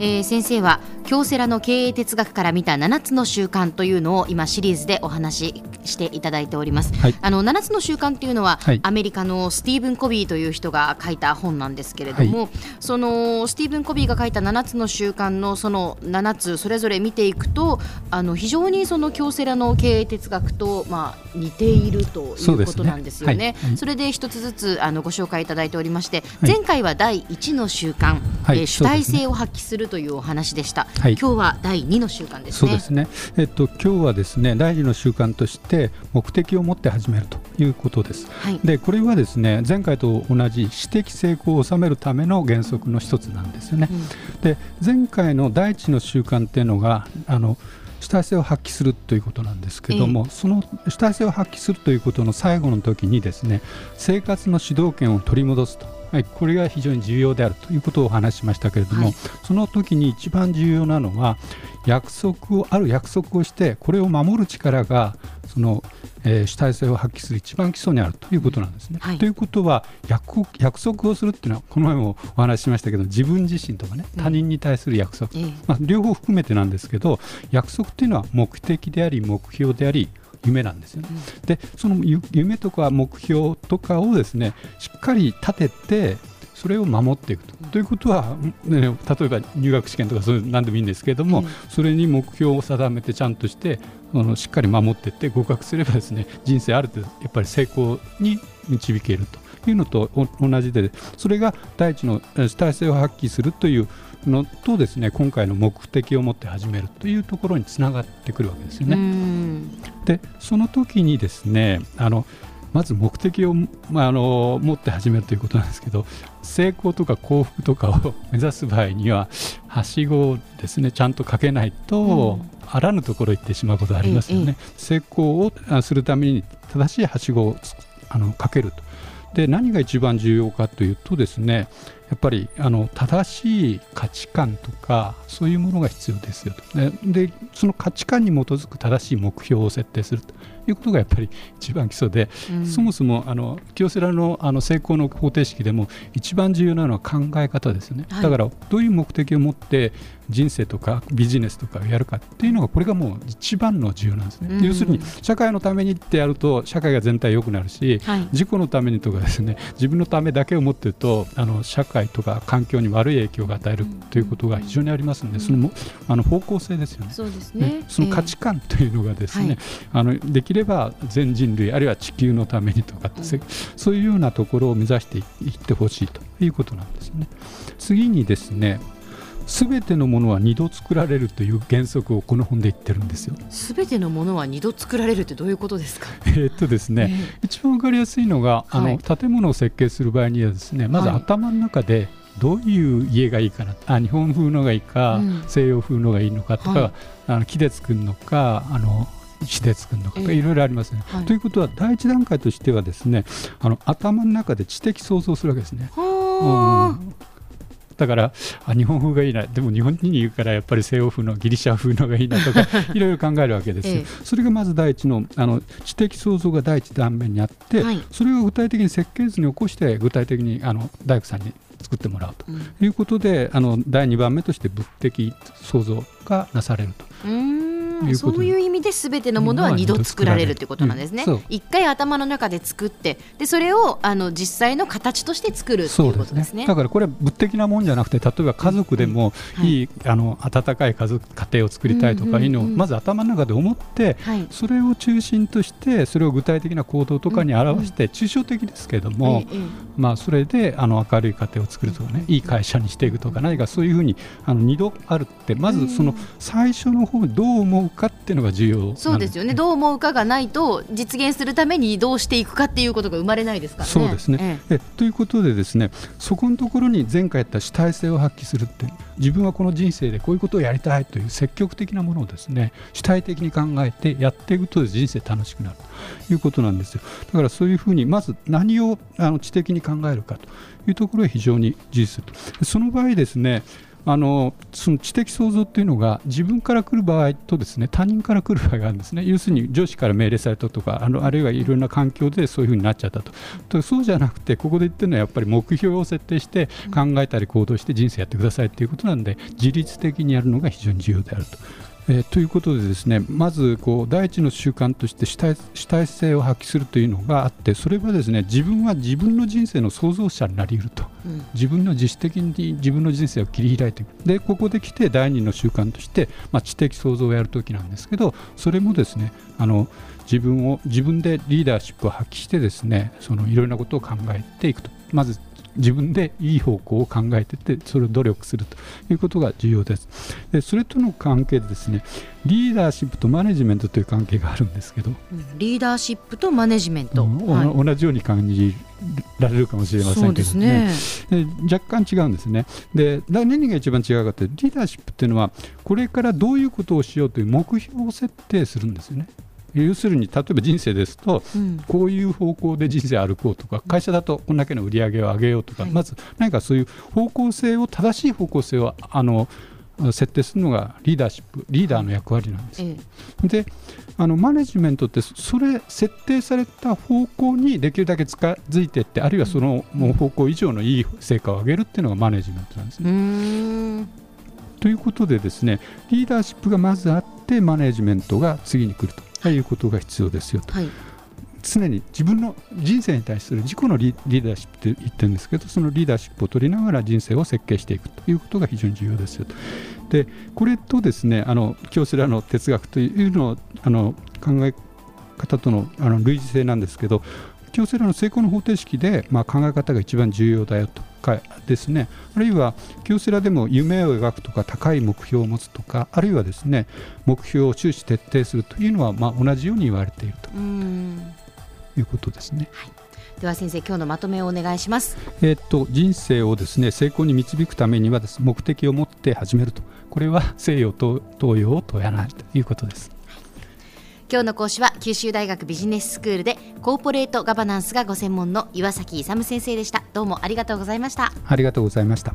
えー、先生は京セラの経営哲学から見た7つの習慣というのを今シリーズでお話ししていただいております、はい、あの7つの習慣というのは、はい、アメリカのスティーブン・コビーという人が書いた本なんですけれども、はい、そのスティーブン・コビーが書いた7つの習慣のその7つそれぞれ見ていくとあの非常にその京セラの経営哲学と、まあ、似ているということなんですよね。そ、ね、それで一つずつあのご紹介いただいておりまして、前回は第1の習慣、えー、主体性を発揮するというお話でした。今日は第2の習慣ですね。そうですね。えっと今日はですね第2の習慣として目的を持って始めるということです。はい、でこれはですね前回と同じ私的成功を収めるための原則の一つなんですよね。うん、で前回の第1の習慣っていうのがあの主体性を発揮するということなんですけども、えその主体性を発揮するということの最後の時にですね生活の主導権を取り戻すとはい、これが非常に重要であるということをお話ししましたけれども、はい、その時に一番重要なのは約束をある約束をしてこれを守る力がその、えー、主体性を発揮する一番基礎にあるということなんですね。はい、ということは約約束をするっていうのはこの前もお話ししましたけど自分自身とかね他人に対する約束、まあ、両方含めてなんですけど約束っていうのは目的であり目標であり夢なんですよね。でその夢とか目標とかをですねしっかり立ててそれを守っていくと。ということは、ね、例えば入学試験とかそういう何でもいいんですけれども、うん、それに目標を定めてちゃんとしてあのしっかり守っていって合格すればですね人生ある程度やっぱり成功に導けるというのと同じでそれが第一の主体性を発揮するというのとですね今回の目的を持って始めるというところにつながってくるわけですよね。でその時にですねあのまず目的を、まあ、あの持って始めるということなんですけど成功とか幸福とかを 目指す場合にははしごをですねちゃんとかけないと、うん、あらぬところ行ってしまうことがありますよね。成功をするために正しいはしごをあのかけると。で何が一番重要かというとですねやっぱりあの正しい価値観とかそういうものが必要ですよと。でその価値観に基づく正しい目標を設定するということがやっぱり一番基礎で、うん、そもそもあの京セラのあの成功の方程式でも一番重要なのは考え方ですよね、はい、だからどういう目的を持って人生とかビジネスとかをやるかっていうのがこれがもう一番の重要なんですね、うん、要するに社会のためにってやると社会が全体良くなるし、はい、自己のためにとかですね自分のためだけを持ってるとあの社会とか環境に悪い影響が与えるということが非常にありますので、そのあの方向性ですよね。そうですね。その価値観というのがですね、えー、あのできれば全人類あるいは地球のためにとか、うん、そういうようなところを目指していってほしいということなんですね。次にですねすべてのものは二度作られるという原則をこの本で言ってるんですよ。すべてのものは二度作られるってどういうことですか？えっとですね、えー、一番わかりやすいのが、あの、建物を設計する場合にはですね、まず頭の中でどういう家がいいかな、あ日本風のがいいか、うん、西洋風のがいいのかとか、はい、あの木で作るのか、あの石で作るのかとかいろいろありますね。はい、ということは第一段階としてはですねあの頭の中で知的想像するわけですね。うんだからあ日本風がいいな。でも日本人に言うからやっぱり西欧風のギリシャ風のがいいなとか いろいろ考えるわけですよ、ええ、それがまず第一のあの知的創造が第一断面にあって、はい、それを具体的に設計図に起こして具体的にあの大工さんに作ってもらうということで、うん、あの第2番目として物的創造がなされると。そういう意味で全てのものは二度作られるということなんですね。一、うん、回頭の中で作ってでそれをあの実際の形として作るということですね、ね、だからこれは物的なもんじゃなくて例えば家族でもいい、うん。はい、あの温かい家族家庭を作りたいとかいうのをまず頭の中で思って、それを中心としてそれを具体的な行動とかに表して抽象的ですけれども、まあ、それであの明るい家庭を作るとかねいい会社にしていくとか何かそういうふうにあの2度あるってまずその最初の方どう思うかっていうのが重要そうですよね。どう思うかがないと実現するためにどうしていくかっていうことが生まれないですからね。そうですね、ええ。ということでですねそこのところに前回やった主体性を発揮するって自分はこの人生でこういうことをやりたいという積極的なものをですね主体的に考えてやっていくと人生楽しくなるということなんですよ。だからそういうふうにまず何をあの知的に考えるかというところが非常に重視すると。その場合ですねあのその知的創造というのが自分から来る場合とですね他人から来る場合があるんですね要するに上司から命令されたとかあのあるいはいろんな環境でそういうふうになっちゃったととそうじゃなくてここで言ってるのはやっぱり目標を設定して考えたり行動して人生やってくださいということなんで自律的にやるのが非常に重要であると。えー、ということでですねまずこう第一の習慣として主体主体性を発揮するというのがあってそれはですね自分は自分の人生の創造者になり得ると、うん、自分の自主的に自分の人生を切り開いていく。でここで来て第二の習慣として、まあ、知的創造をやるときなんですけどそれもですねあの自分を自分でリーダーシップを発揮してですねそのいろいろなことを考えていくと。まず自分でいい方向を考えててそれを努力するということが重要です。でそれとの関係でですねリーダーシップとマネジメントという関係があるんですけど、リーダーシップとマネジメント、うんはい、同じように感じられるかもしれませんけどね、ね。若干違うんですね。で何が一番違うかというとリーダーシップっていうのはこれからどういうことをしようという目標を設定するんですよね要するに例えば人生ですと、うん、こういう方向で人生歩こうとか会社だとこんだけの売り上げを上げようとか、はい、まず何かそういう方向性を正しい方向性をあの設定するのがリーダーシップリーダーの役割なんです。ええ、であのマネジメントってそれ設定された方向にできるだけ近づいていってあるいはその方向以上のいい成果を上げるっていうのがマネジメントなんですね。ということでですねリーダーシップがまずあってマネジメントが次に来ると。いうことが必要ですよと。はい常に自分の人生に対する自己のリーダーシップって言ってるんですけどそのリーダーシップを取りながら人生を設計していくということが非常に重要ですよと。でこれとですねあの京セラの哲学というのをあの考え方とのあの類似性なんですけど京セラの成功の方程式で、まあ、考え方が一番重要だよとかですねあるいは京セラでも夢を描くとか高い目標を持つとかあるいはですね目標を終始徹底するというのは、まあ、同じように言われているということですね。はいでは先生今日のまとめをお願いします。えっと人生をですね成功に導くためにはです目的を持って始めるとこれは西洋と東洋を問やないということです。今日の講師は九州大学ビジネススクールでコーポレートガバナンスがご専門の岩崎勇先生でした。どうもありがとうございました。ありがとうございました。